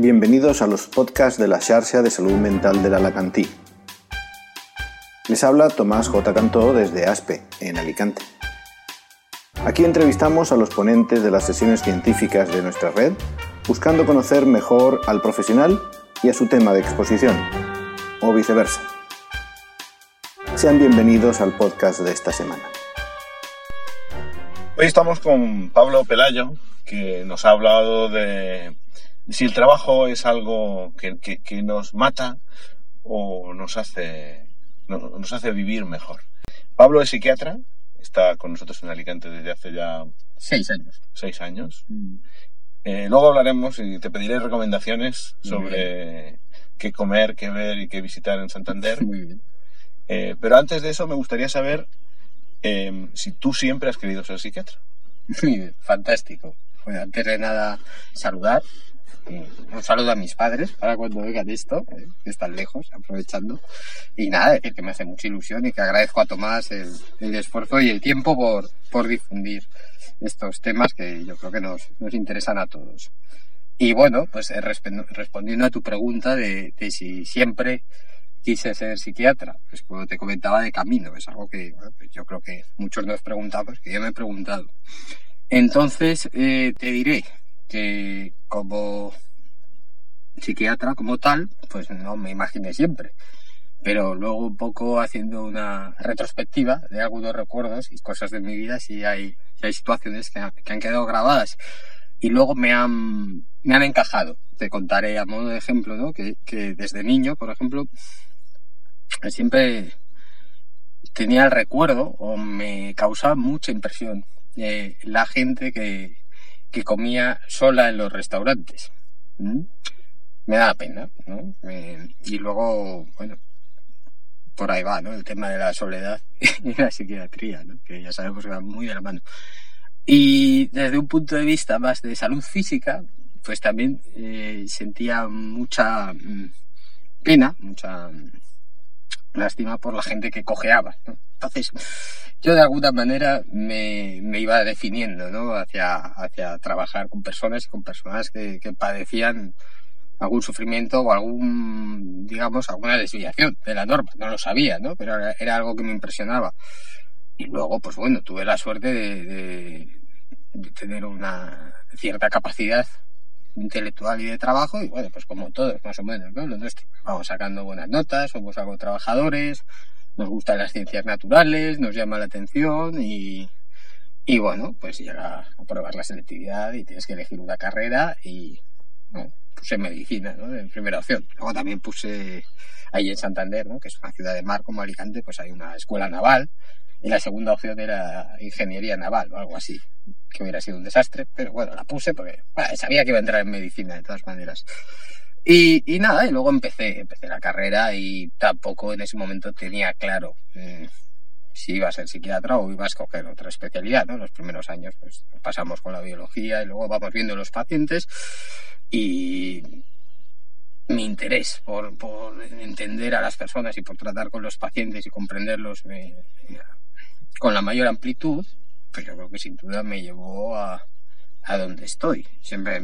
Bienvenidos a los podcasts de la Xarxa de Salud Mental del Alacantí. Les habla Tomás J. Cantó desde ASPE, en Alicante. Aquí entrevistamos a los ponentes de las sesiones científicas de nuestra red, buscando conocer mejor al profesional y a su tema de exposición, o viceversa. Sean bienvenidos al podcast de esta semana. Hoy estamos con Pablo Pelayo, que nos ha hablado de si el trabajo es algo que, que, nos mata o nos hace, nos hace vivir mejor. Pablo es psiquiatra, está con nosotros en Alicante desde hace ya seis años. Seis años. Mm. Eh, luego hablaremos y te pediré recomendaciones sobre qué comer, qué ver y qué visitar en Santander. Muy bien. Eh, pero antes de eso me gustaría saber eh, si tú siempre has querido ser psiquiatra. Fantástico. Bueno, antes de nada, saludar un saludo a mis padres para cuando oigan esto, eh, que están lejos, aprovechando. Y nada, que me hace mucha ilusión y que agradezco a Tomás el, esfuerzo y el tiempo por, por, difundir estos temas que yo creo que nos, nos interesan a todos. Y bueno, pues eh, respondiendo a tu pregunta de, si siempre quise ser psiquiatra, pues como te comentaba de camino, es algo que pues yo creo que muchos nos preguntamos, que yo me he preguntado. Entonces, eh, te diré que como psiquiatra como tal, pues no me imaginé siempre. Pero luego un poco haciendo una retrospectiva de algunos recuerdos y cosas de mi vida, sí hay, hay situaciones que, han quedado grabadas y luego me han, me han encajado. Te contaré a modo de ejemplo, ¿no? Que, que desde niño, por ejemplo, siempre tenía el recuerdo o me causaba mucha impresión eh, la gente que, que comía sola en los restaurantes. Me da pena, ¿no? y luego, bueno, por ahí va, ¿no? El tema de la soledad y la psiquiatría, ¿no? Que ya sabemos que va muy de la mano. Y desde un punto de vista más de salud física, pues también eh, sentía mucha mm, pena, mucha mm, lástima por la gente que cojeaba. Entonces, yo de alguna manera me, iba definiendo ¿no? hacia, hacia trabajar con personas y con personas que, padecían algún sufrimiento o algún, digamos, alguna desviación de la norma. No lo sabía, ¿no? Pero era, algo que me impresionaba. Y luego, pues bueno, tuve la suerte de, tener una cierta capacidad intelectual y de trabajo y bueno, pues como todos más o menos, ¿no? Lo nuestro. Vamos sacando buenas notas, somos algo trabajadores, nos gustan las ciencias naturales, nos llama la atención y, y bueno, pues llega a probar la selectividad y tienes que elegir una carrera y bueno, puse medicina, ¿no? En primera opción. Luego también puse ahí en Santander, ¿no? Que es una ciudad de mar como Alicante, pues hay una escuela naval y la segunda opción era ingeniería naval o algo así, que hubiera sido un desastre, pero bueno, la puse porque sabía que iba a entrar en medicina de todas maneras. Y, nada, y luego empecé, empecé la carrera y tampoco en ese momento tenía claro mm, si iba a ser psiquiatra o iba a escoger otra especialidad, ¿no? Los primeros años pues pasamos con la biología y luego vamos viendo los pacientes y mi interés por, por entender a las personas y por tratar con los pacientes y comprenderlos con la mayor amplitud, pues yo creo que sin duda me llevó a, a donde estoy. Siempre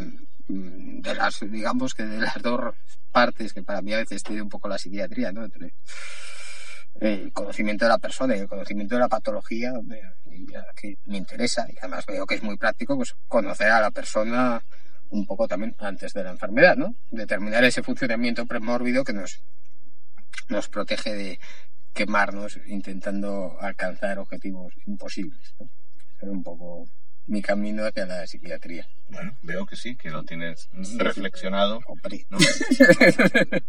Mm, de las, digamos que de las dos partes que para mí a veces tiene un poco la psiquiatría, ¿no? Entre el conocimiento de la persona y el conocimiento de la patología, que me interesa y además veo que es muy práctico, pues conocer a la persona un poco también antes de la enfermedad, ¿no? Determinar ese funcionamiento premórbido que nos, nos protege de quemarnos intentando alcanzar objetivos imposibles. ¿no? Es un poco mi camino hacia la psiquiatría. Bueno, veo que sí, que lo tienes reflexionado.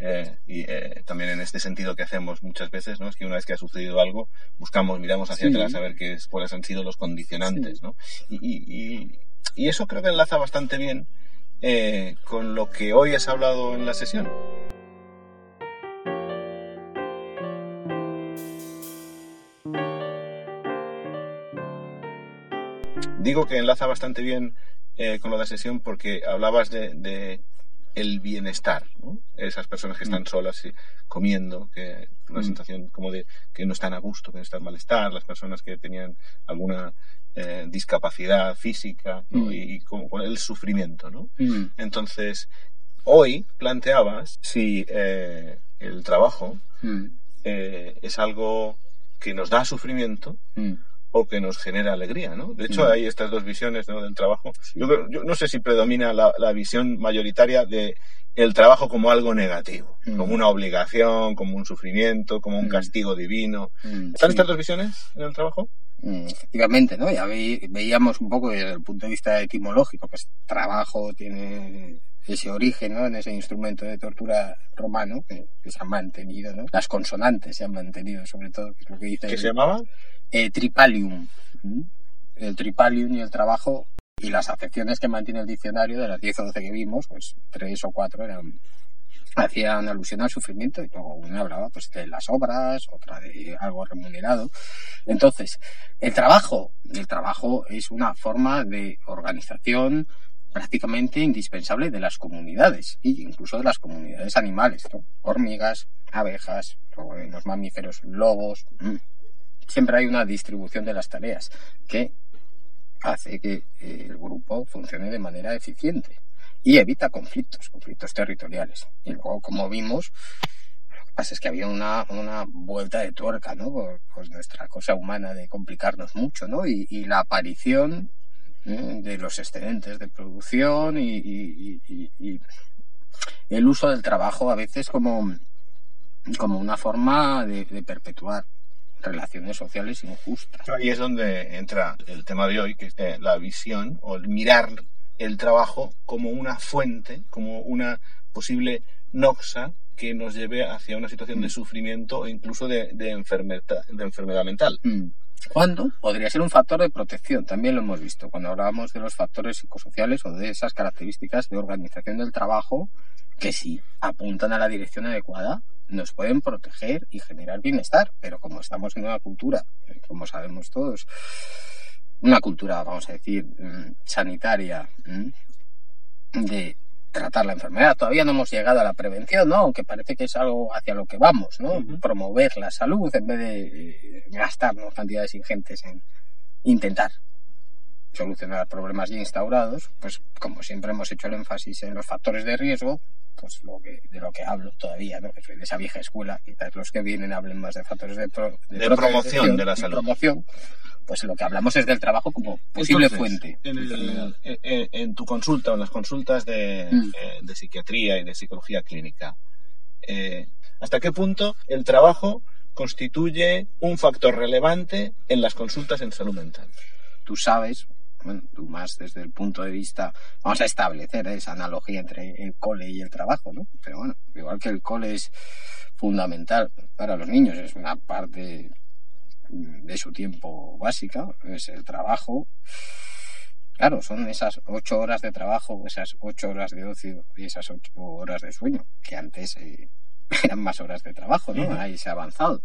Eh, y eh, también en este sentido que hacemos muchas veces, ¿no? Es que una vez que ha sucedido algo, buscamos, miramos hacia atrás a ver qué es, cuáles han sido los condicionantes, ¿no? Y, y, eso creo que enlaza bastante bien eh, con lo que hoy has hablado en la sesión. Digo que enlaza bastante bien eh, con lo de la sesión porque hablabas de, el bienestar, esas personas que están mm. solas comiendo, que una mm. sensación como de que no están a gusto, que no están malestar, las personas que tenían alguna eh, discapacidad física ¿no? Mm. y, y con el sufrimiento. ¿no? Mm, Entonces, hoy planteabas si eh, el trabajo eh, es algo que nos da sufrimiento. O que nos genera alegría, ¿no? De hecho, Mm. hay estas dos visiones ¿no? del trabajo. Yo, creo- yo no sé si predomina la, la visión mayoritaria de el trabajo como algo negativo, Mm. como una obligación, como un sufrimiento, como un Mm. castigo divino. Mm, ¿Están sí. estas dos visiones en el trabajo? Mm, Efectivamente, ¿no? Ya ve- veíamos un poco desde el punto de vista etimológico, pues trabajo tiene ese origen, ¿no? En ese instrumento de tortura romano que, que se ha mantenido, ¿no? Las consonantes se han mantenido, sobre todo, que es lo que dice ¿Qué el- se llamaba? eh, tripalium. ¿Mm? El tripalium y el trabajo y las acepciones que mantiene el diccionario de las 10 o 12 que vimos, pues tres o cuatro eran hacían alusión al sufrimiento y luego una hablaba pues de las obras, otra de algo remunerado. Entonces, el trabajo, el trabajo es una forma de organización prácticamente indispensable de las comunidades e incluso de las comunidades animales, hormigas, abejas, los mamíferos, lobos. mm. Siempre hay una distribución de las tareas que hace que eh, el grupo funcione de manera eficiente y evita conflictos, conflictos territoriales. Y luego, como vimos, lo que pasa es que había una, una vuelta de tuerca, ¿no? Por, nuestra cosa humana de complicarnos mucho, ¿no? Y, la aparición. De los excedentes de producción y, y- y- y- y el uso del trabajo a veces como, como una forma de, de perpetuar relaciones sociales injustas. Ahí es donde entra el tema de hoy, que es eh, la visión o el mirar el trabajo como una fuente, como una posible noxa que nos lleve hacia una situación de Mm. sufrimiento o incluso de, de enfermedad, de enfermedad mental. Mm. ¿Cuándo? Podría ser un factor de protección, también lo hemos visto, cuando hablábamos de los factores psicosociales o de esas características de organización del trabajo que si apuntan a la dirección adecuada nos pueden proteger y generar bienestar, pero como estamos en una cultura, eh, como sabemos todos, una cultura, vamos a decir, mm, sanitaria, mm, de tratar la enfermedad. Todavía no hemos llegado a la prevención, ¿no? Aunque parece que es algo hacia lo que vamos, ¿no? Promover la salud en vez de eh, gastarnos cantidades ingentes en intentar solucionar problemas ya instaurados, pues como siempre hemos hecho el énfasis en los factores de riesgo, pues lo que, de lo que hablo todavía, ¿no? Que soy de esa vieja escuela, quizás los que vienen hablen más de factores de, pro- De promoción de la salud. promoción, pues lo que hablamos es del trabajo como posible Entonces, fuente. En, el- enfermedad. en- tu consulta o en las consultas de, Mm. eh, de psiquiatría y de psicología clínica, eh, ¿hasta qué punto el trabajo constituye un factor relevante en las consultas en salud mental? tú sabes, bueno, tú más desde el punto de vista, vamos a establecer esa analogía entre el cole y el trabajo, ¿no? Pero bueno, igual que el cole es fundamental para los niños, es una parte de su tiempo básica, es el trabajo. Claro, son esas ocho horas de trabajo, esas ocho horas de ocio y esas ocho horas de sueño, que antes eh, eran más horas de trabajo, ¿no? Ahí se ha avanzado.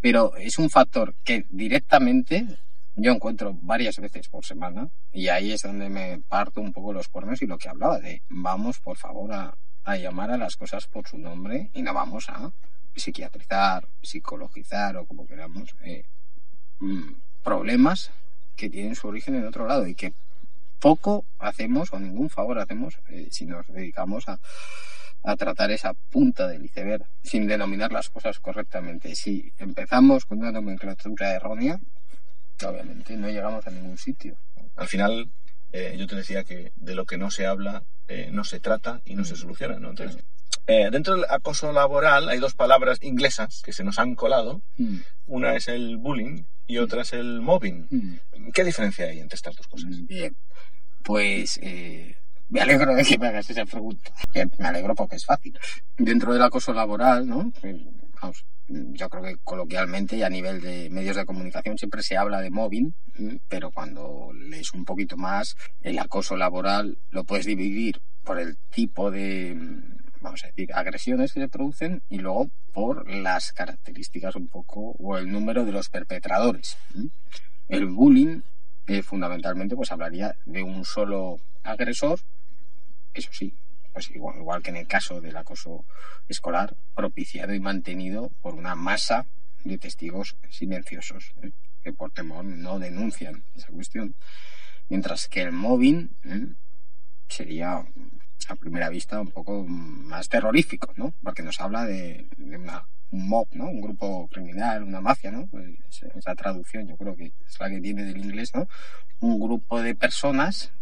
Pero es un factor que directamente yo encuentro varias veces por semana y ahí es donde me parto un poco los cuernos y lo que hablaba de vamos por favor a, a llamar a las cosas por su nombre y no vamos a psiquiatrizar, psicologizar o como queramos eh, problemas que tienen su origen en otro lado y que poco hacemos o ningún favor hacemos eh, si nos dedicamos a, a tratar esa punta del iceberg sin denominar las cosas correctamente. Si empezamos con una nomenclatura errónea, obviamente no llegamos a ningún sitio. Al final, eh, yo te decía que de lo que no se habla eh, no se trata y no se soluciona. ¿no? Entonces, eh, dentro del acoso laboral hay dos palabras inglesas que se nos han colado. Mm, Una es el bullying y otra es el mobbing. mm. ¿Qué diferencia hay entre estas dos cosas? Bien, pues eh, me alegro de que me hagas esa pregunta. Me alegro porque es fácil. Dentro del acoso laboral, ¿no? Eh, Vamos, yo creo que coloquialmente y a nivel de medios de comunicación siempre se habla de mobbing, ¿m? pero cuando lees un poquito más, el acoso laboral lo puedes dividir por el tipo de, mm, vamos a decir, agresiones que se producen y luego por las características un poco o el número de los perpetradores. El bullying eh, fundamentalmente pues hablaría de un solo agresor, eso sí, pues igual, que en el caso del acoso escolar, propiciado y mantenido por una masa de testigos silenciosos, que por temor no denuncian esa cuestión. Mientras que el mobbing sería a primera vista un poco más terrorífico, ¿no? Porque nos habla de, un mob, ¿no? Un grupo criminal, una mafia, ¿no? Pues esa traducción yo creo que es la que tiene del inglés, ¿no? Un grupo de personas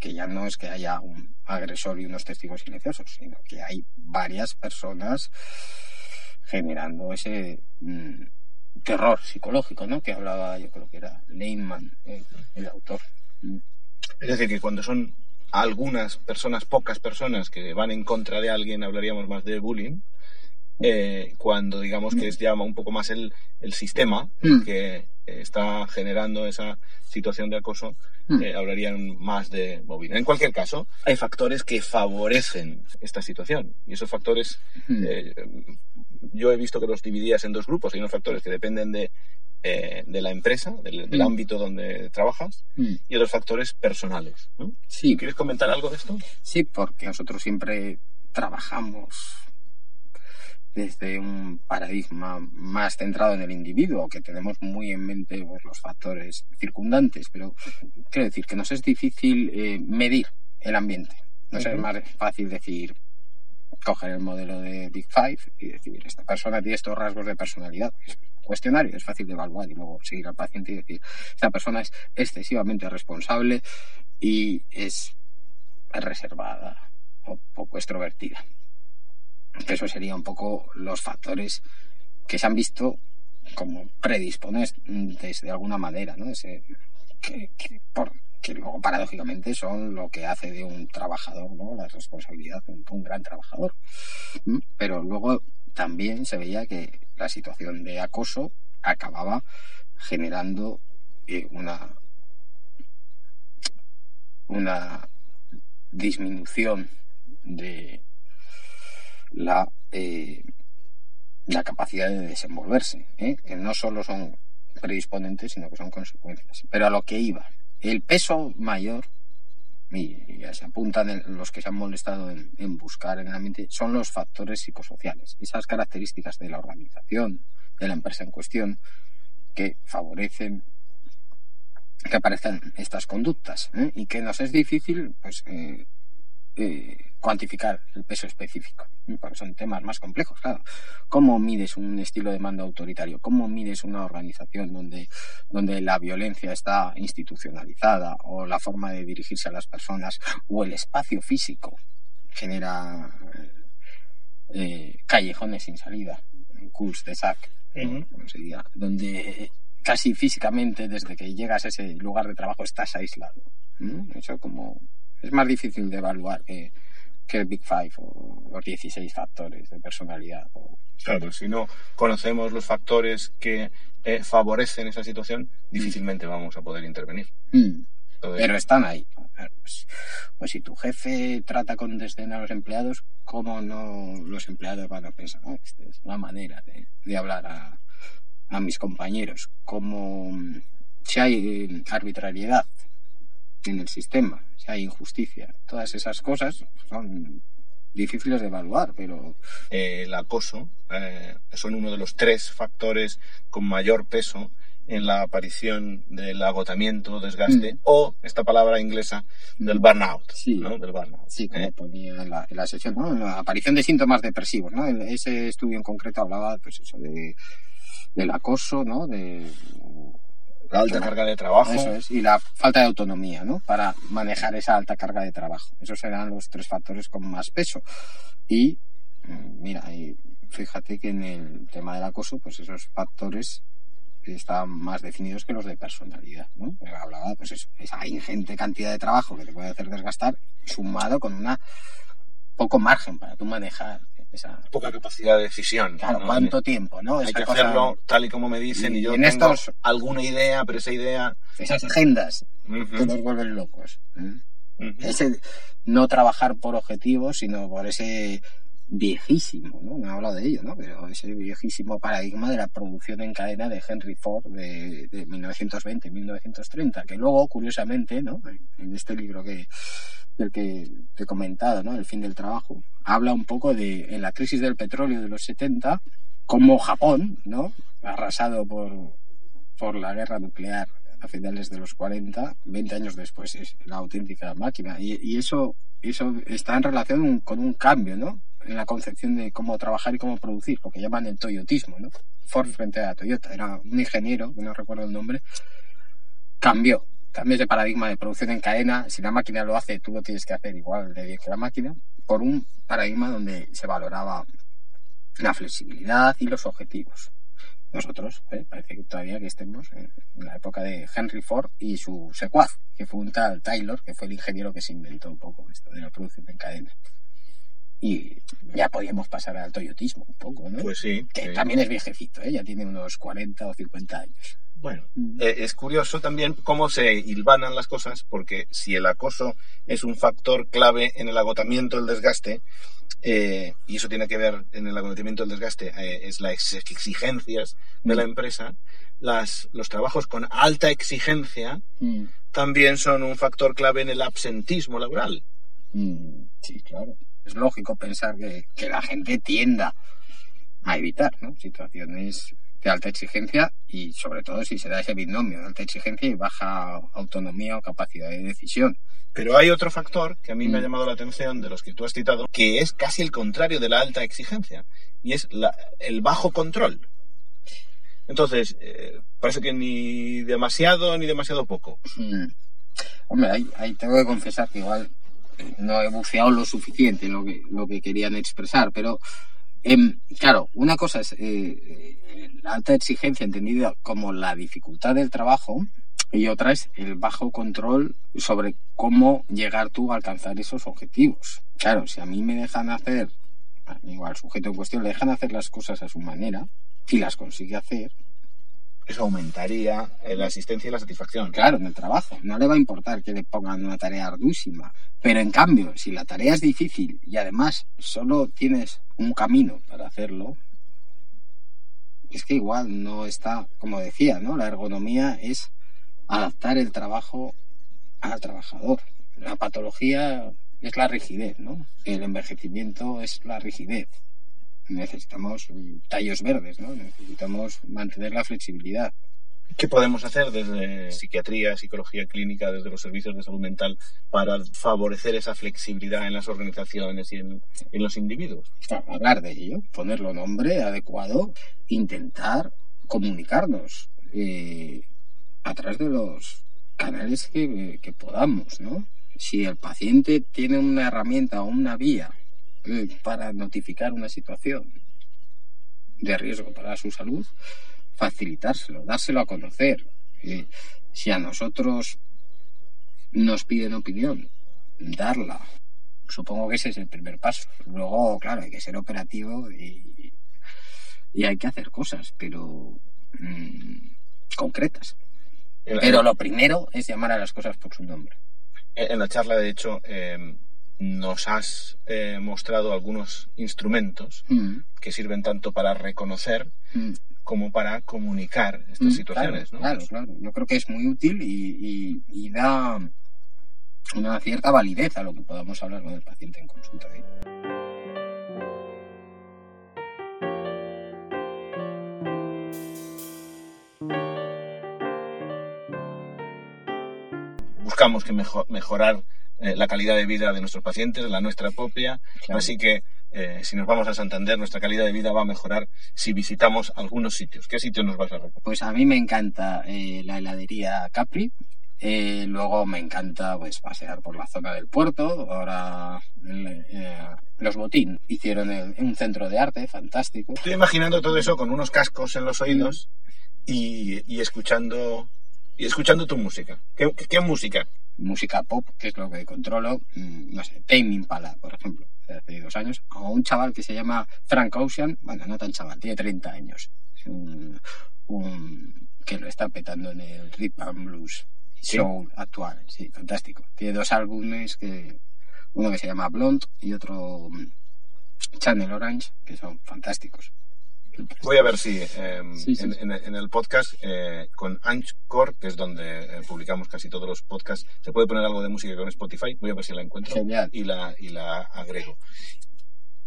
que ya no es que haya un agresor y unos testigos silenciosos, sino que hay varias personas generando ese mm, terror psicológico, ¿no? Que hablaba, yo creo que era Lehman, el, autor. Mm. Es decir, que cuando son algunas personas, pocas personas que van en contra de alguien, hablaríamos más de bullying. Eh, cuando digamos que es ya un poco más el, el sistema mm. que está generando esa situación de acoso, Hmm. Eh, hablarían más de movida. En cualquier caso, hay factores que favorecen esta situación y esos factores eh, yo he visto que los dividías en dos grupos. Hay unos factores que dependen de, eh, de la empresa, del, hmm. ámbito donde trabajas, y otros factores personales. Sí. ¿Quieres comentar algo de esto? Sí, porque nosotros siempre trabajamos desde un paradigma más centrado en el individuo, que tenemos muy en mente pues, los factores circundantes, pero quiero decir que nos es difícil eh, medir el ambiente. No es más fácil decir, coger el modelo de Big Five y decir, esta persona tiene estos rasgos de personalidad. Es cuestionario, es fácil de evaluar y luego seguir al paciente y decir, esta persona es excesivamente responsable y es reservada o poco extrovertida que eso sería un poco los factores que se han visto como predisponentes de alguna manera, ¿no? Ese, que, por, que luego paradójicamente son lo que hace de un trabajador, ¿no? La responsabilidad de un, gran trabajador. ¿Mm? Pero luego también se veía que la situación de acoso acababa generando eh, una una disminución de la, eh, la capacidad de desenvolverse, ¿eh? que no solo son predisponentes, sino que son consecuencias. Pero a lo que iba, el peso mayor, y ya se apuntan los que se han molestado en, buscar en la mente, son los factores psicosociales, esas características de la organización, de la empresa en cuestión, que favorecen que aparezcan estas conductas ¿eh? y que nos es difícil pues eh, cuantificar el peso específico, porque son temas más complejos, claro. ¿Cómo mides un estilo de mando autoritario? ¿Cómo mides una organización donde, donde la violencia está institucionalizada o la forma de dirigirse a las personas o el espacio físico genera eh, callejones sin salida, cools de sac, donde casi físicamente desde que llegas a ese lugar de trabajo estás aislado. Eso como es más difícil de evaluar que, el Big Five o los 16 factores de personalidad. Claro, si no conocemos los factores que eh, favorecen esa situación, difícilmente vamos a poder intervenir. Mm. Pero están ahí. Pues, pues, si tu jefe trata con desdén a los empleados, ¿cómo no los empleados van a pensar? Ah, esta es una manera de, hablar a, a, mis compañeros. Como mm, si hay eh, arbitrariedad en el sistema, si hay injusticia. Todas esas cosas son difíciles de evaluar, pero... El acoso eh, son uno de los tres factores con mayor peso en la aparición del agotamiento, desgaste, mm. o esta palabra inglesa del burnout. Sí, Del burnout. Sí, como ¿eh? ponía en la, en sesión, ¿no? la aparición de síntomas depresivos, ¿no? Ese estudio en concreto hablaba, pues eso, de, del acoso, ¿no? De la alta carga de trabajo. y la falta de autonomía, ¿no? Para manejar esa alta carga de trabajo. Esos serán los tres factores con más peso. Y, mm, mira, fíjate que en el tema del acoso, pues esos factores están más definidos que los de personalidad, ¿no? Hablaba, pues eso, esa ingente cantidad de trabajo que te puede hacer desgastar, sumado con una poco margen para tú manejar esa poca capacidad de decisión. Claro, ¿cuánto tiempo, no? Hay que hacerlo tal y como me dicen y, yo en tengo estos... alguna idea, pero esa idea... Esas agendas que nos vuelven locos. ¿eh? Ese no trabajar por objetivos, sino por ese viejísimo, ¿no? Me he hablado de ello, ¿no? Pero ese viejísimo paradigma de la producción en cadena de Henry Ford de, de 1920-1930, que luego, curiosamente, ¿no? En este libro que, del que te he comentado, ¿no? El fin del trabajo, habla un poco de, en la crisis del petróleo de los 70, como Japón, ¿no? Arrasado por, por la guerra nuclear a finales de los 40, 20 años después es la auténtica máquina. Y, y eso, eso está en relación con un cambio, ¿no? En la concepción de cómo trabajar y cómo producir, lo que llaman el toyotismo, ¿no? Ford frente a Toyota, era un ingeniero, no recuerdo el nombre, cambió, cambió de paradigma de producción en cadena, si la máquina lo hace, tú lo tienes que hacer igual de bien que la máquina, por un paradigma donde se valoraba la flexibilidad y los objetivos nosotros, ¿eh? parece que todavía que estemos en, la época de Henry Ford y su secuaz, que fue un tal Taylor, que fue el ingeniero que se inventó un poco esto de la producción en cadena. Y ya podíamos pasar al toyotismo un poco, ¿no? Pues sí. Que sí. también es viejecito, ¿eh? ya tiene unos 40 o 50 años. Bueno, Mm. eh, es curioso también cómo se hilvanan las cosas, porque si el acoso es un factor clave en el agotamiento, el desgaste, eh, y eso tiene que ver en el agotamiento, el desgaste, eh, es las ex- exigencias de la Mm. empresa, las, los trabajos con alta exigencia Mm. también son un factor clave en el absentismo laboral. Mm, Sí, claro. Es lógico pensar que, que la gente tienda a evitar ¿no? situaciones de alta exigencia y sobre todo si se da ese binomio de alta exigencia y baja autonomía o capacidad de decisión. Pero hay otro factor que a mí me ha Mm. llamado la atención de los que tú has citado, que es casi el contrario de la alta exigencia, y es la- el bajo control. Entonces, eh, parece que ni demasiado ni demasiado poco. Mm. Hombre, ahí, ahí tengo que confesar que igual no he buceado lo suficiente en lo que, lo que querían expresar, pero em, claro, una cosa es eh, eh, la alta exigencia entendida como la dificultad del trabajo y otra es el bajo control sobre cómo llegar tú a alcanzar esos objetivos. Claro, si a mí me dejan hacer, igual al sujeto en cuestión le dejan hacer las cosas a su manera y las consigue hacer, Eso aumentaría eh, la asistencia y la satisfacción. Claro, en el trabajo. No le va a importar que le pongan una tarea arduísima. Pero en cambio, si la tarea es difícil y además solo tienes un camino para hacerlo, es que igual no está, como decía, ¿no? La ergonomía es adaptar el trabajo al trabajador. La patología es la rigidez, ¿no? El envejecimiento es la rigidez. Necesitamos tallos verdes, ¿no? Necesitamos mantener la flexibilidad. ¿Qué podemos hacer desde psiquiatría, psicología clínica, desde los servicios de salud mental para favorecer esa flexibilidad en las organizaciones y en, en los individuos? Claro, hablar de ello, ponerlo nombre adecuado, intentar comunicarnos eh, a través de los canales que, que podamos, ¿no? Si el paciente tiene una herramienta o una vía para notificar una situación de riesgo para su salud, facilitárselo, dárselo a conocer. Eh, si a nosotros nos piden opinión, darla. Supongo que ese es el primer paso. Luego, claro, hay que ser operativo y, y hay que hacer cosas, pero mm, concretas. Pero lo primero es llamar a las cosas por su nombre. en la charla, de hecho, eh, nos has eh, mostrado algunos instrumentos Mm, que sirven tanto para reconocer mm, como para comunicar estas mm, situaciones. claro, ¿no? claro, claro. Yo creo que es muy útil y, y- y da una cierta validez a lo que podamos hablar con el paciente en consulta. ¿eh? Buscamos que mejo- mejorar eh, la calidad de vida de nuestros pacientes, la nuestra propia. Claro. Así que eh, si nos vamos a Santander, nuestra calidad de vida va a mejorar si visitamos algunos sitios. ¿Qué sitios nos vas a recomendar? Pues a mí me encanta eh, la heladería Capri. Eh, luego me encanta pues pasear por la zona del puerto. Ahora los Botín hicieron el- un centro de arte fantástico. Estoy imaginando todo eso con unos cascos en los oídos y, y escuchando y escuchando tu música. ¿Qué, qué- qué música? Música pop, que es lo que controlo. mm, No sé, Tame Impala, por ejemplo, hace dos años. O un chaval que se llama Frank Ocean. Bueno, no tan chaval, tiene 30 años. Un, un- que lo está petando en el rhythm and blues Sí. soul actual. Sí, fantástico. Tiene dos álbumes que uno que se llama Blonde y otro mm, Channel Orange, que son fantásticos. Voy a ver si eh, Sí, sí, en, sí. en- en el podcast eh, con Anchor, que es donde eh, publicamos casi todos los podcasts, se puede poner algo de música con Spotify. Voy a ver si la encuentro Genial. y la, y la agrego.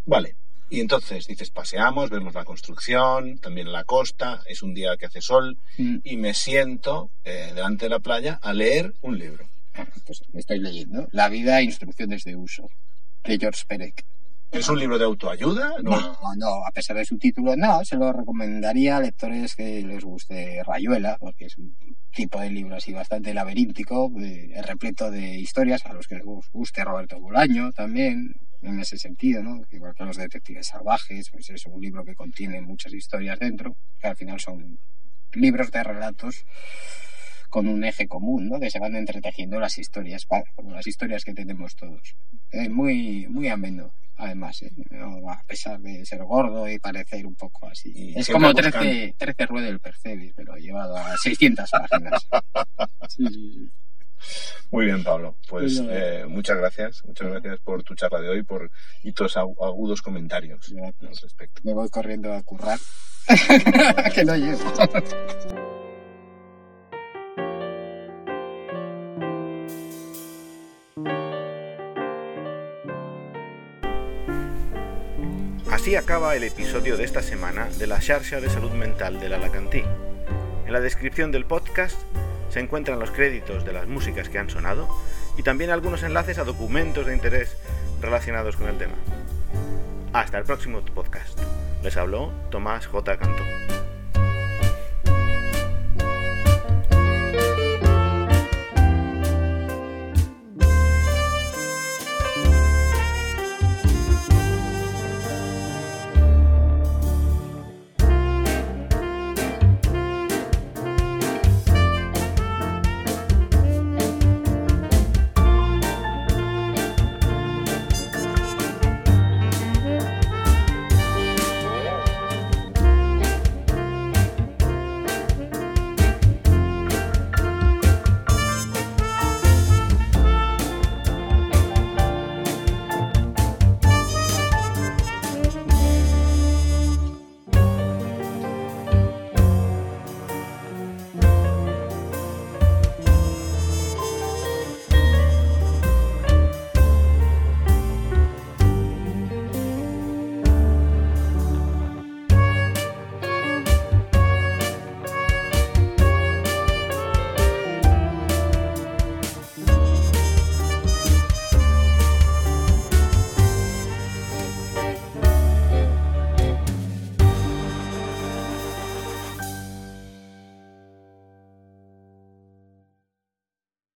Vale. Y entonces dices, paseamos, vemos la construcción, también la costa, es un día que hace sol, Mm. y me siento eh, delante de la playa a leer un libro. Ah, Pues estoy leyendo La vida e instrucciones de uso, de George Perec. ¿Es un libro de autoayuda? No. No, a pesar de su título, no, se lo recomendaría a lectores que les guste Rayuela, porque es un tipo de libro así bastante laberíntico, eh, repleto de historias, a los que les guste Roberto Bolaño también, en ese sentido, ¿no? Igual que los detectives salvajes, pues es un libro que contiene muchas historias dentro, que al final son libros de relatos con un eje común, ¿no? Que se van entretejiendo las historias, como las historias que tenemos todos. Es muy, muy ameno, además, ¿eh? A pesar de ser gordo y parecer un poco así. Y es como 13, buscando. 13 ruedas del Percebis, pero llevado a 600 páginas. Sí, sí, sí. Muy bien, Pablo. Pues Bueno. eh, muchas gracias. Muchas gracias por tu charla de hoy por, y tus agu- agudos comentarios al respecto. Me voy corriendo a currar. que no llego. Así acaba el episodio de esta semana de la Xarxa de Salud Mental del Alacantí. En la descripción del podcast se encuentran los créditos de las músicas que han sonado y también algunos enlaces a documentos de interés relacionados con el tema. Hasta el próximo podcast. Les habló Tomás J. Cantó.